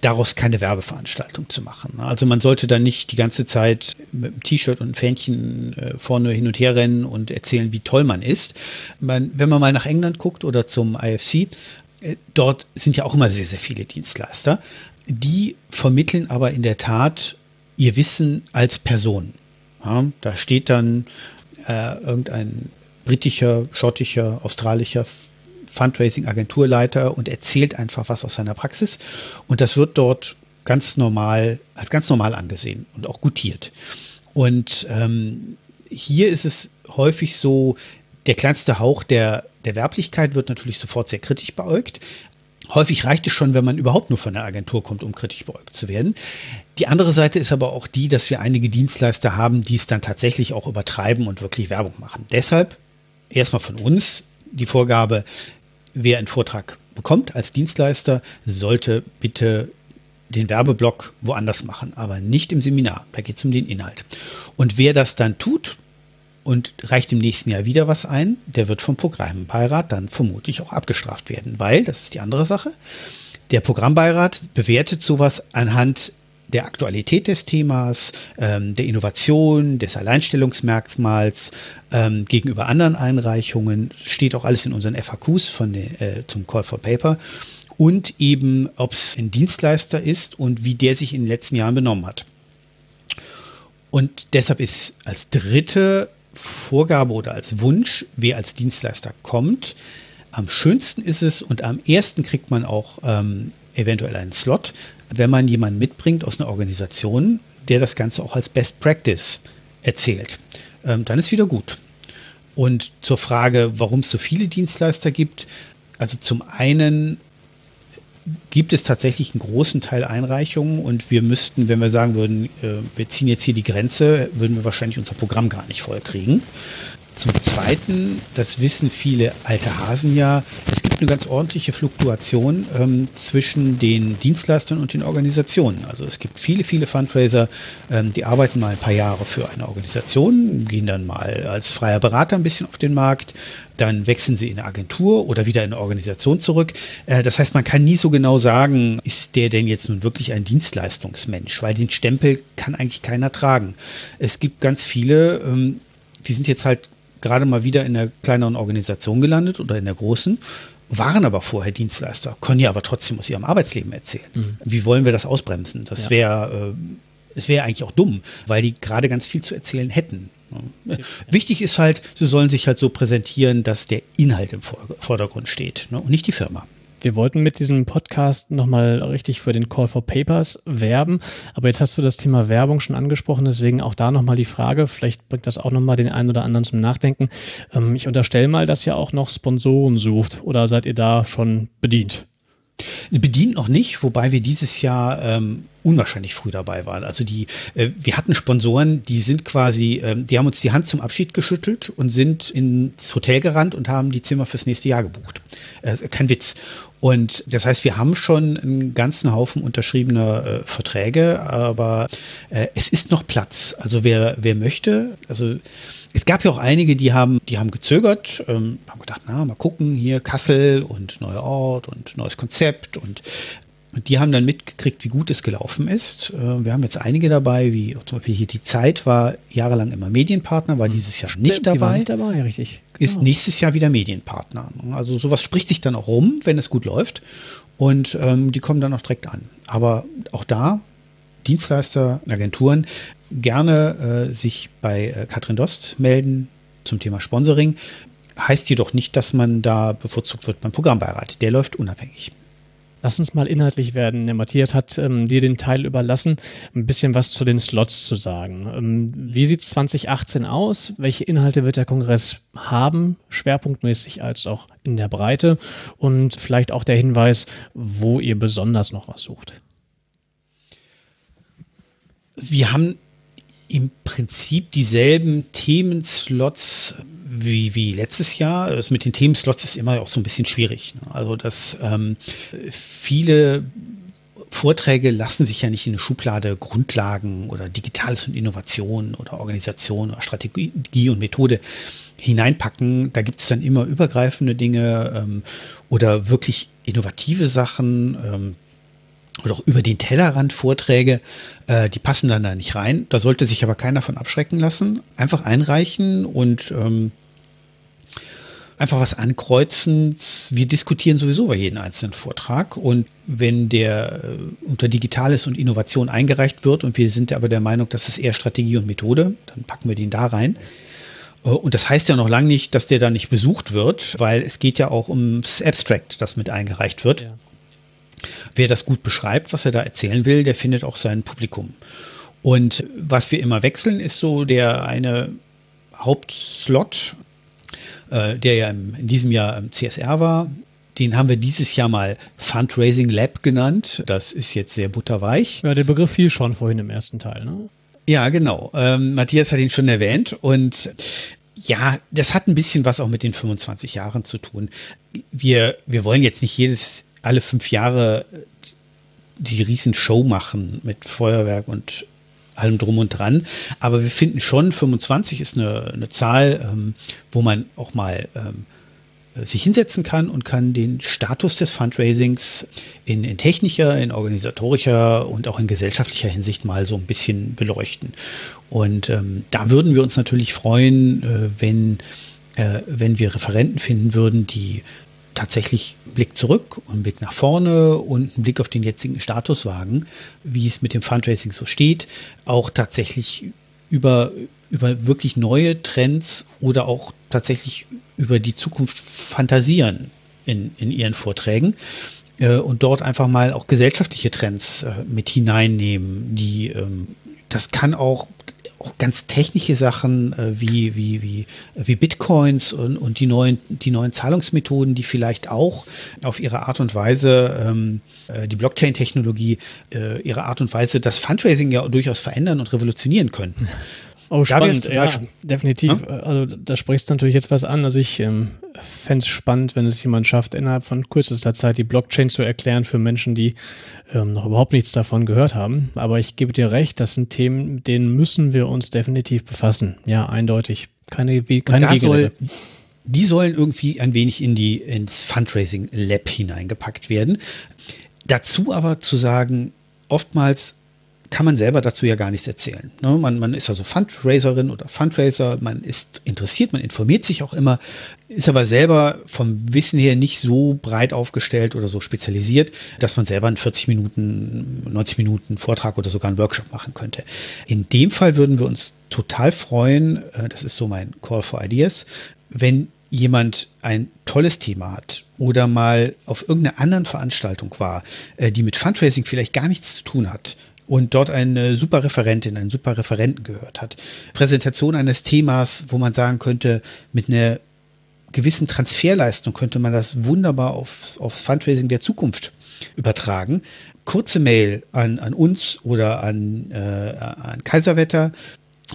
daraus keine Werbeveranstaltung zu machen. Also man sollte dann nicht die ganze Zeit mit einem T-Shirt und einem Fähnchen äh, vorne hin und her rennen und erzählen, wie toll man ist. Man, wenn man mal nach England guckt oder zum IFC, äh, dort sind ja auch immer sehr, sehr viele Dienstleister. Die vermitteln aber in der Tat ihr Wissen als Person. Ja, da steht dann äh, irgendein britischer, schottischer, australischer Fundraising-Agenturleiter und erzählt einfach was aus seiner Praxis. Und das wird dort ganz normal, als ganz normal angesehen und auch gutiert. Und ähm, hier ist es häufig so, der kleinste Hauch der, der Werblichkeit wird natürlich sofort sehr kritisch beäugt. Häufig reicht es schon, wenn man überhaupt nur von der Agentur kommt, um kritisch beäugt zu werden. Die andere Seite ist aber auch die, dass wir einige Dienstleister haben, die es dann tatsächlich auch übertreiben und wirklich Werbung machen. Deshalb erstmal von uns die Vorgabe, wer einen Vortrag bekommt als Dienstleister, sollte bitte den Werbeblock woanders machen, aber nicht im Seminar. Da geht es um den Inhalt. Und wer das dann tut und reicht im nächsten Jahr wieder was ein, der wird vom Programmbeirat dann vermutlich auch abgestraft werden, weil, das ist die andere Sache, der Programmbeirat bewertet sowas anhand der Aktualität des Themas, ähm, der Innovation, des Alleinstellungsmerkmals ähm, gegenüber anderen Einreichungen, steht auch alles in unseren FAQs von äh, zum Call for Paper und eben, ob es ein Dienstleister ist und wie der sich in den letzten Jahren benommen hat. Und deshalb ist als dritte Vorgabe oder als Wunsch, wer als Dienstleister kommt, am schönsten ist es und am ersten kriegt man auch ähm, eventuell einen Slot, wenn man jemanden mitbringt aus einer Organisation, der das Ganze auch als Best Practice erzählt. Ähm, dann ist wieder gut. Und zur Frage, warum es so viele Dienstleister gibt, also zum einen gibt es tatsächlich einen großen Teil Einreichungen und wir müssten, wenn wir sagen würden, äh, wir ziehen jetzt hier die Grenze, würden wir wahrscheinlich unser Programm gar nicht voll kriegen. Zum Zweiten, das wissen viele alte Hasen ja, es gibt eine ganz ordentliche Fluktuation ähm, zwischen den Dienstleistern und den Organisationen. Also es gibt viele, viele Fundraiser, ähm, die arbeiten mal ein paar Jahre für eine Organisation, gehen dann mal als freier Berater ein bisschen auf den Markt, dann wechseln sie in eine Agentur oder wieder in eine Organisation zurück. Äh, das heißt, man kann nie so genau sagen, ist der denn jetzt nun wirklich ein Dienstleistungsmensch, weil den Stempel kann eigentlich keiner tragen. Es gibt ganz viele, ähm, die sind jetzt halt gerade mal wieder in der kleineren Organisation gelandet oder in der großen, waren aber vorher Dienstleister, können ja aber trotzdem aus ihrem Arbeitsleben erzählen. Mhm. Wie wollen wir das ausbremsen? Das ja. wäre äh, es wäre eigentlich auch dumm, weil die gerade ganz viel zu erzählen hätten. Ja. Wichtig ist halt, sie sollen sich halt so präsentieren, dass der Inhalt im Vordergrund steht ne, und nicht die Firma. Wir wollten mit diesem Podcast nochmal richtig für den Call for Papers werben, aber jetzt hast du das Thema Werbung schon angesprochen, deswegen auch da nochmal die Frage, vielleicht bringt das auch nochmal den einen oder anderen zum Nachdenken. Ähm, ich unterstelle mal, dass ihr auch noch Sponsoren sucht oder seid ihr da schon bedient? Bedient noch nicht, wobei wir dieses Jahr ähm, unwahrscheinlich früh dabei waren. Also die, äh, wir hatten Sponsoren, die sind quasi, äh, die haben uns die Hand zum Abschied geschüttelt und sind ins Hotel gerannt und haben die Zimmer fürs nächste Jahr gebucht. Äh, kein Witz. Und das heißt, wir haben schon einen ganzen Haufen unterschriebener äh, Verträge, aber äh, es ist noch Platz. Also wer, wer möchte, also es gab ja auch einige, die haben, die haben gezögert, ähm, haben gedacht, na, mal gucken, hier Kassel und neuer Ort und neues Konzept und und die haben dann mitgekriegt, wie gut es gelaufen ist. Äh, wir haben jetzt einige dabei, wie zum Beispiel hier die Zeit war jahrelang immer Medienpartner, war dieses Jahr Stimmt, nicht dabei. Die war nicht dabei, richtig. Genau. Ist nächstes Jahr wieder Medienpartner. Also sowas spricht sich dann auch rum, wenn es gut läuft. Und ähm, die kommen dann auch direkt an. Aber auch da, Dienstleister, Agenturen, gerne äh, sich bei äh, Katrin Dost melden zum Thema Sponsoring. Heißt jedoch nicht, dass man da bevorzugt wird beim Programmbeirat. Der läuft unabhängig. Lass uns mal inhaltlich werden. Der Matthias hat ähm, dir den Teil überlassen, ein bisschen was zu den Slots zu sagen. Ähm, wie sieht es 2018 aus? Welche Inhalte wird der Kongress haben, schwerpunktmäßig als auch in der Breite? Und vielleicht auch der Hinweis, wo ihr besonders noch was sucht. Wir haben im Prinzip dieselben Themenslots wie, wie letztes Jahr. Das mit den Themenslots ist immer auch so ein bisschen schwierig. Ne? Also, dass ähm, viele Vorträge lassen sich ja nicht in eine Schublade Grundlagen oder Digitales und Innovation oder Organisation oder Strategie und Methode hineinpacken. Da gibt es dann immer übergreifende Dinge ähm, oder wirklich innovative Sachen. Ähm, oder auch über den Tellerrand Vorträge, äh, die passen dann da nicht rein. Da sollte sich aber keiner von abschrecken lassen. Einfach einreichen und ähm, einfach was ankreuzen. Wir diskutieren sowieso bei jedem einzelnen Vortrag und wenn der äh, unter Digitales und Innovation eingereicht wird und wir sind aber der Meinung, das ist eher Strategie und Methode, dann packen wir den da rein. Äh, und das heißt ja noch lange nicht, dass der da nicht besucht wird, weil es geht ja auch ums Abstract, das mit eingereicht wird. Ja. Wer das gut beschreibt, was er da erzählen will, der findet auch sein Publikum. Und was wir immer wechseln, ist so der eine Hauptslot, äh, der ja im, in diesem Jahr im CSR war. Den haben wir dieses Jahr mal Fundraising Lab genannt. Das ist jetzt sehr butterweich. Ja, der Begriff fiel schon vorhin im ersten Teil, ne? Ja, genau. Ähm, Matthias hat ihn schon erwähnt und ja, das hat ein bisschen was auch mit den 25 Jahren zu tun. Wir, wir wollen jetzt nicht jedes alle fünf Jahre die riesen Show machen mit Feuerwerk und allem drum und dran. Aber wir finden schon, 25 ist eine, eine Zahl, ähm, wo man auch mal ähm, sich hinsetzen kann und kann den Status des Fundraisings in, in technischer, in organisatorischer und auch in gesellschaftlicher Hinsicht mal so ein bisschen beleuchten. Und ähm, da würden wir uns natürlich freuen, äh, wenn, äh, wenn wir Referenten finden würden, die tatsächlich einen Blick zurück und einen Blick nach vorne und einen Blick auf den jetzigen Status wagen, wie es mit dem Fundraising so steht, auch tatsächlich über, über wirklich neue Trends oder auch tatsächlich über die Zukunft fantasieren in, in ihren Vorträgen äh, und dort einfach mal auch gesellschaftliche Trends äh, mit hineinnehmen, die ähm, das kann auch auch ganz technische Sachen äh, wie, wie, wie, wie Bitcoins und, und die, neuen, die neuen Zahlungsmethoden, die vielleicht auch auf ihre Art und Weise ähm, äh, die Blockchain-Technologie, äh, ihre Art und Weise das Fundraising ja durchaus verändern und revolutionieren können. Oh, spannend, ja, definitiv. Ja? Also da sprichst du natürlich jetzt was an. Also ich ähm, fände es spannend, wenn es jemand schafft, innerhalb von kürzester Zeit die Blockchain zu erklären für Menschen, die ähm, noch überhaupt nichts davon gehört haben. Aber ich gebe dir recht, das sind Themen, mit denen müssen wir uns definitiv befassen. Ja, eindeutig. Keine, keine Gegenrede. Soll, die sollen irgendwie ein wenig in die, ins Fundraising Lab hineingepackt werden. Dazu aber zu sagen, oftmals kann man selber dazu ja gar nichts erzählen. Ne? Man, man ist also Fundraiserin oder Fundraiser, man ist interessiert, man informiert sich auch immer, ist aber selber vom Wissen her nicht so breit aufgestellt oder so spezialisiert, dass man selber einen 40 Minuten, 90 Minuten Vortrag oder sogar einen Workshop machen könnte. In dem Fall würden wir uns total freuen, äh, das ist so mein Call for Ideas, wenn jemand ein tolles Thema hat oder mal auf irgendeiner anderen Veranstaltung war, äh, die mit Fundraising vielleicht gar nichts zu tun hat und dort eine super Referentin, einen super Referenten gehört hat. Präsentation eines Themas, wo man sagen könnte, mit einer gewissen Transferleistung könnte man das wunderbar auf, auf Fundraising der Zukunft übertragen. Kurze Mail an, an uns oder an, äh, an Kaiserwetter.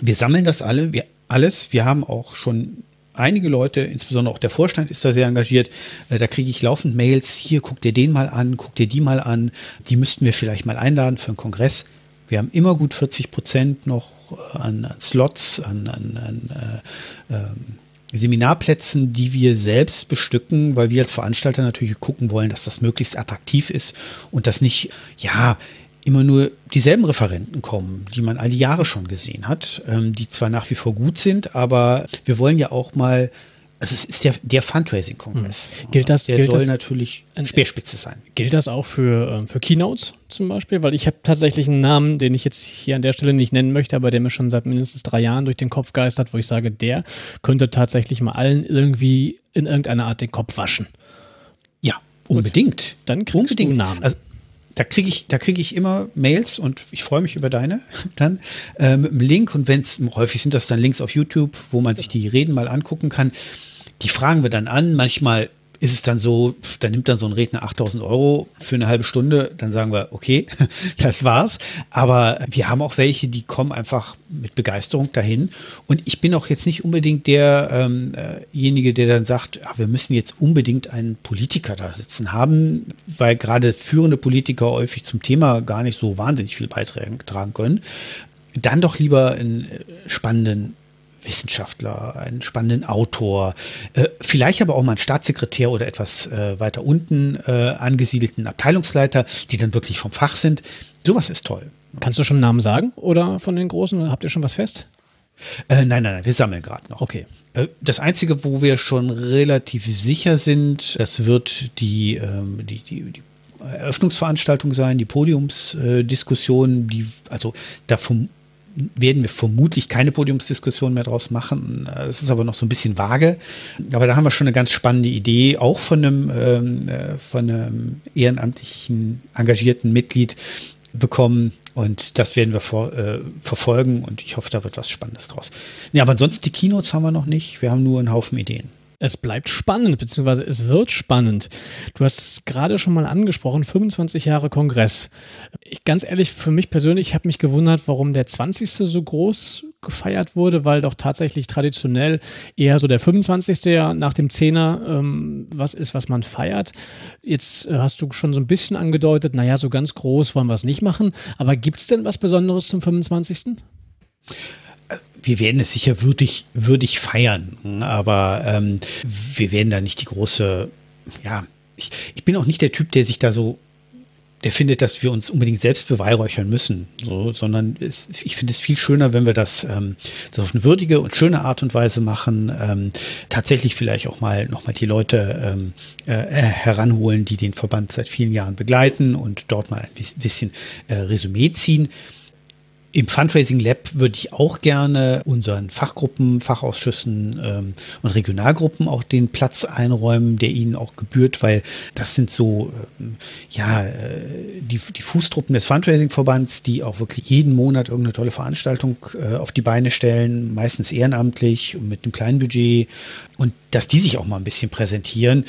Wir sammeln das alle, wir, alles. Wir haben auch schon einige Leute, insbesondere auch der Vorstand ist da sehr engagiert. Äh, da kriege ich laufend Mails, hier guck dir den mal an, guck dir die mal an. Die müssten wir vielleicht mal einladen für einen Kongress. Wir haben immer gut 40 Prozent noch äh, an, an Slots, an, an, an äh, äh, Seminarplätzen, die wir selbst bestücken, weil wir als Veranstalter natürlich gucken wollen, dass das möglichst attraktiv ist und das nicht, ja, immer nur dieselben Referenten kommen, die man all die Jahre schon gesehen hat, ähm, die zwar nach wie vor gut sind, aber wir wollen ja auch mal also es ist der, der Fundraising-Kongress. Hm. Gilt das? Der gilt soll das, natürlich Speerspitze sein. Gilt das auch für, ähm, für Keynotes zum Beispiel? Weil ich habe tatsächlich einen Namen, den ich jetzt hier an der Stelle nicht nennen möchte, aber der mir schon seit mindestens drei Jahren durch den Kopf geistert, wo ich sage, der könnte tatsächlich mal allen irgendwie in irgendeiner Art den Kopf waschen. Ja, unbedingt. Dann kriegst unbedingt. du einen Namen. Also, da kriege ich, da kriege ich immer Mails und ich freue mich über deine dann äh, mit einem Link und wenn es häufig sind das dann Links auf YouTube, wo man sich die Reden mal angucken kann. Die fragen wir dann an. Manchmal ist es dann so, da nimmt dann so ein Redner 8000 Euro für eine halbe Stunde, dann sagen wir, okay, das war's. Aber wir haben auch welche, die kommen einfach mit Begeisterung dahin. Und ich bin auch jetzt nicht unbedingt derjenige, ähm, der dann sagt, ja, wir müssen jetzt unbedingt einen Politiker da sitzen haben, weil gerade führende Politiker häufig zum Thema gar nicht so wahnsinnig viel beitragen können. Dann doch lieber einen äh, spannenden Wissenschaftler, einen spannenden Autor, äh, vielleicht aber auch mal einen Staatssekretär oder etwas äh, weiter unten äh, angesiedelten Abteilungsleiter, die dann wirklich vom Fach sind. Sowas ist toll. Kannst du schon Namen sagen oder von den Großen? Habt ihr schon was fest? Äh, nein, nein, nein, wir sammeln gerade noch. Okay. Äh, das Einzige, wo wir schon relativ sicher sind, das wird die, ähm, die, die, die Eröffnungsveranstaltung sein, die Podiumsdiskussion, die, also da vom, werden wir vermutlich keine Podiumsdiskussion mehr draus machen. Das ist aber noch so ein bisschen vage. Aber da haben wir schon eine ganz spannende Idee, auch von einem, ähm, äh, von einem ehrenamtlichen, engagierten Mitglied bekommen. Und das werden wir vor, äh, verfolgen und ich hoffe, da wird was Spannendes draus. Ja, aber ansonsten die Keynotes haben wir noch nicht. Wir haben nur einen Haufen Ideen. Es bleibt spannend, beziehungsweise es wird spannend. Du hast es gerade schon mal angesprochen, 25 Jahre Kongress. Ich, ganz ehrlich, für mich persönlich, ich habe mich gewundert, warum der 20. so groß gefeiert wurde, weil doch tatsächlich traditionell eher so der 25. ja nach dem 10er ähm, was ist, was man feiert. Jetzt äh, hast du schon so ein bisschen angedeutet, naja, so ganz groß wollen wir es nicht machen. Aber gibt es denn was Besonderes zum 25.? Wir werden es sicher würdig, würdig feiern, aber ähm, wir werden da nicht die große, ja, ich, ich bin auch nicht der Typ, der sich da so der findet, dass wir uns unbedingt selbst beweihräuchern müssen, so, sondern es, ich finde es viel schöner, wenn wir das, ähm, das auf eine würdige und schöne Art und Weise machen, ähm, tatsächlich vielleicht auch mal nochmal die Leute ähm, äh, heranholen, die den Verband seit vielen Jahren begleiten und dort mal ein bisschen äh, Resümee ziehen Im Fundraising Lab würde ich auch gerne unseren Fachgruppen, Fachausschüssen ähm, und Regionalgruppen auch den Platz einräumen, der ihnen auch gebührt, weil das sind so ähm, ja äh, die, die Fußtruppen des Fundraising-Verbands, die auch wirklich jeden Monat irgendeine tolle Veranstaltung äh, auf die Beine stellen, meistens ehrenamtlich und mit einem kleinen Budget und dass die sich auch mal ein bisschen präsentieren.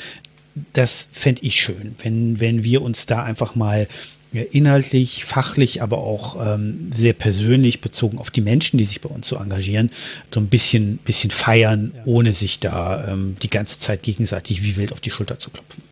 Das fände ich schön, wenn, wenn wir uns da einfach mal inhaltlich, fachlich, aber auch ähm, sehr persönlich bezogen auf die Menschen, die sich bei uns so engagieren, so ein bisschen, bisschen feiern, ja. ohne sich da ähm, die ganze Zeit gegenseitig wie wild auf die Schulter zu klopfen.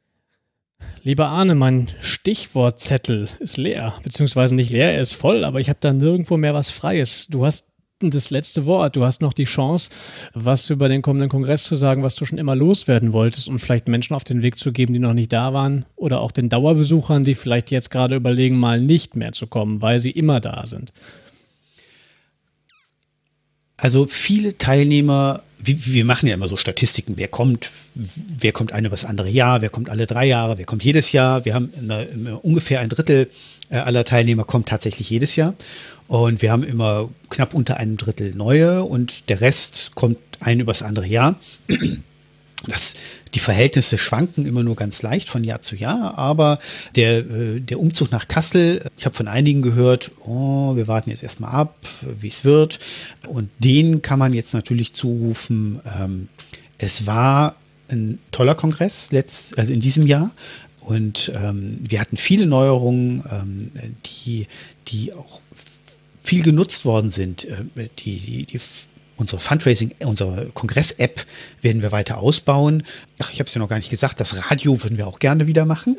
Lieber Arne, mein Stichwortzettel ist leer, beziehungsweise nicht leer, er ist voll, aber ich habe da nirgendwo mehr was Freies. Du hast das letzte Wort. Du hast noch die Chance, was über den kommenden Kongress zu sagen, was du schon immer loswerden wolltest und vielleicht Menschen auf den Weg zu geben, die noch nicht da waren oder auch den Dauerbesuchern, die vielleicht jetzt gerade überlegen, mal nicht mehr zu kommen, weil sie immer da sind. Also viele Teilnehmer, wir, machen ja immer so Statistiken, wer kommt, wer kommt eine was andere Jahr, wer kommt alle drei Jahre, wer kommt jedes Jahr. Wir haben eine, ungefähr ein Drittel äh, aller Teilnehmer kommt tatsächlich jedes Jahr. Und wir haben immer knapp unter einem Drittel neue und der Rest kommt ein übers andere Jahr. Das, die Verhältnisse schwanken immer nur ganz leicht von Jahr zu Jahr, aber der, äh, der Umzug nach Kassel, ich habe von einigen gehört, oh, wir warten jetzt erstmal ab, wie es wird. Und denen kann man jetzt natürlich zurufen, ähm, es war ein toller Kongress letzt, also in diesem Jahr. Und ähm, wir hatten viele Neuerungen, ähm, die, die auch viel genutzt worden sind. Äh, die, die, die unsere Fundraising, unsere Kongress-App werden wir weiter ausbauen. Ach, ich habe es ja noch gar nicht gesagt, das Radio würden wir auch gerne wieder machen.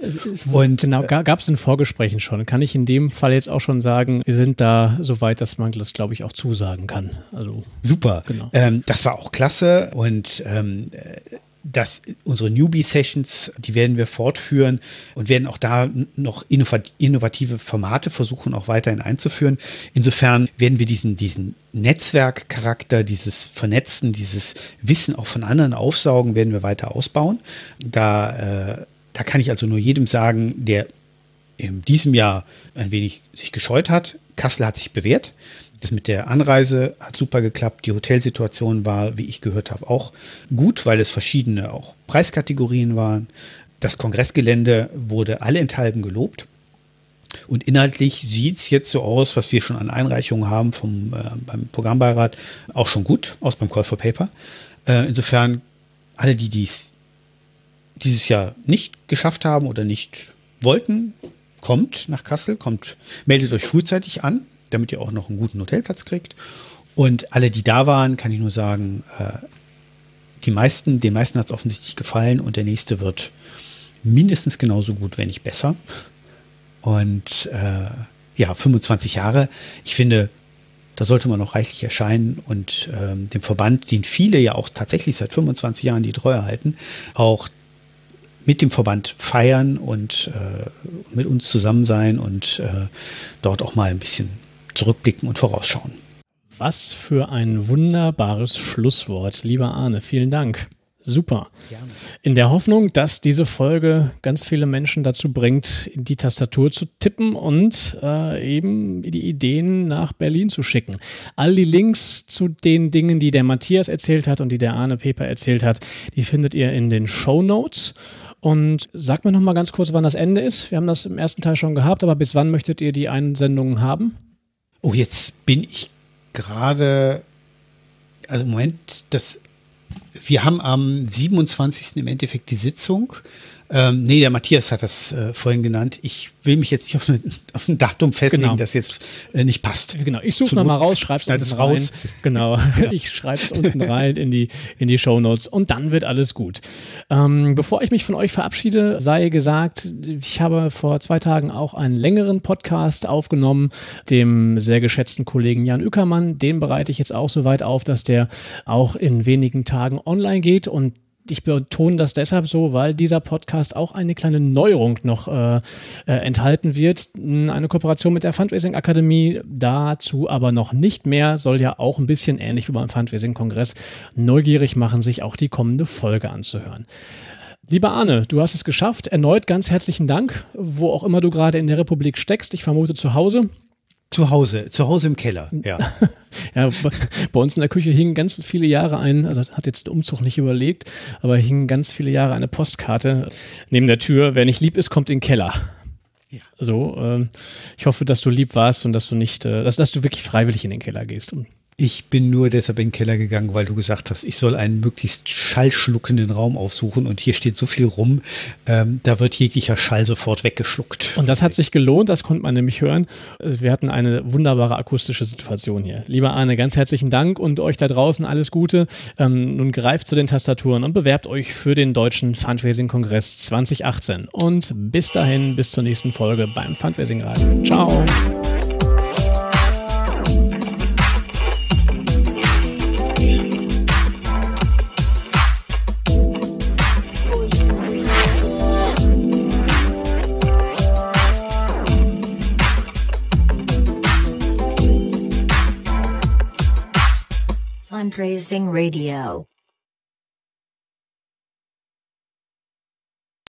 Und genau, äh, gab es in Vorgesprächen schon. Kann ich in dem Fall jetzt auch schon sagen, wir sind da so weit, dass man das, glaube ich, auch zusagen kann. Also super. Genau. Ähm, das war auch klasse und ähm, dass unsere Newbie-Sessions, die werden wir fortführen und werden auch da noch innovative Formate versuchen, auch weiterhin einzuführen. Insofern werden wir diesen, diesen Netzwerkcharakter, dieses Vernetzen, dieses Wissen auch von anderen aufsaugen, werden wir weiter ausbauen. Da, äh, da kann ich also nur jedem sagen, der in diesem Jahr ein wenig sich gescheut hat. Kassel hat sich bewährt. Das mit der Anreise hat super geklappt. Die Hotelsituation war, wie ich gehört habe, auch gut, weil es verschiedene auch Preiskategorien waren. Das Kongressgelände wurde alle enthalben gelobt. Und inhaltlich sieht es jetzt so aus, was wir schon an Einreichungen haben vom, äh, beim Programmbeirat, auch schon gut aus beim Call for Paper. Äh, insofern, alle, die dies dieses Jahr nicht geschafft haben oder nicht wollten, kommt nach Kassel, kommt, meldet euch frühzeitig an damit ihr auch noch einen guten Hotelplatz kriegt. Und alle, die da waren, kann ich nur sagen, äh, die meisten, den meisten hat es offensichtlich gefallen und der nächste wird mindestens genauso gut, wenn nicht besser. Und äh, ja, 25 Jahre. Ich finde, da sollte man noch reichlich erscheinen und ähm, dem Verband, den viele ja auch tatsächlich seit 25 Jahren die Treue halten, auch mit dem Verband feiern und äh, mit uns zusammen sein und äh, dort auch mal ein bisschen zurückblicken und vorausschauen. Was für ein wunderbares Schlusswort, lieber Arne. Vielen Dank. Super. Gerne. In der Hoffnung, dass diese Folge ganz viele Menschen dazu bringt, in die Tastatur zu tippen und äh, eben die Ideen nach Berlin zu schicken. All die Links zu den Dingen, die der Matthias erzählt hat und die der Arne Peper erzählt hat, die findet ihr in den Show Notes. Und sagt mir noch mal ganz kurz, wann das Ende ist. Wir haben das im ersten Teil schon gehabt, aber bis wann möchtet ihr die Einsendungen haben? Oh, jetzt bin ich gerade, also Moment, das, wir haben am 27. im Endeffekt die Sitzung. Ähm, nee, der Matthias hat das äh, vorhin genannt. Ich will mich jetzt nicht auf, eine, auf ein Datum festlegen, genau. das jetzt äh, nicht passt. Genau, ich suche mal raus, schreib's unten raus. Rein. Genau, ja. ich schreibe es unten rein in die, in die Show Notes und dann wird alles gut. Ähm, bevor ich mich von euch verabschiede, sei gesagt, ich habe vor zwei Tagen auch einen längeren Podcast aufgenommen, dem sehr geschätzten Kollegen Jan Ückermann. Den bereite ich jetzt auch so weit auf, dass der auch in wenigen Tagen online geht und ich betone das deshalb so, weil dieser Podcast auch eine kleine Neuerung noch äh, äh, enthalten wird. Eine Kooperation mit der Fundraising Akademie, dazu aber noch nicht mehr, soll ja auch ein bisschen ähnlich wie beim Fundraising Kongress neugierig machen, sich auch die kommende Folge anzuhören. Lieber Arne, du hast es geschafft. Erneut ganz herzlichen Dank, wo auch immer du gerade in der Republik steckst. Ich vermute zu Hause. Zu Hause, zu Hause im Keller, ja. ja, bei uns in der Küche hingen ganz viele Jahre ein, also hat jetzt der Umzug nicht überlegt, aber hingen ganz viele Jahre eine Postkarte neben der Tür. Wer nicht lieb ist, kommt in den Keller. Ja. So, ähm, ich hoffe, dass du lieb warst und dass du nicht, äh, dass, dass du wirklich freiwillig in den Keller gehst. Ich bin nur deshalb in den Keller gegangen, weil du gesagt hast, ich soll einen möglichst schallschluckenden Raum aufsuchen und hier steht so viel rum, ähm, da wird jeglicher Schall sofort weggeschluckt. Und das hat sich gelohnt, das konnte man nämlich hören. Also wir hatten eine wunderbare akustische Situation hier. Lieber Arne, ganz herzlichen Dank und euch da draußen alles Gute. Ähm, nun greift zu den Tastaturen und bewerbt euch für den Deutschen Fundraising-Kongress 2018. Und bis dahin, bis zur nächsten Folge beim Fundraising Radio. Ciao. Fundraising Radio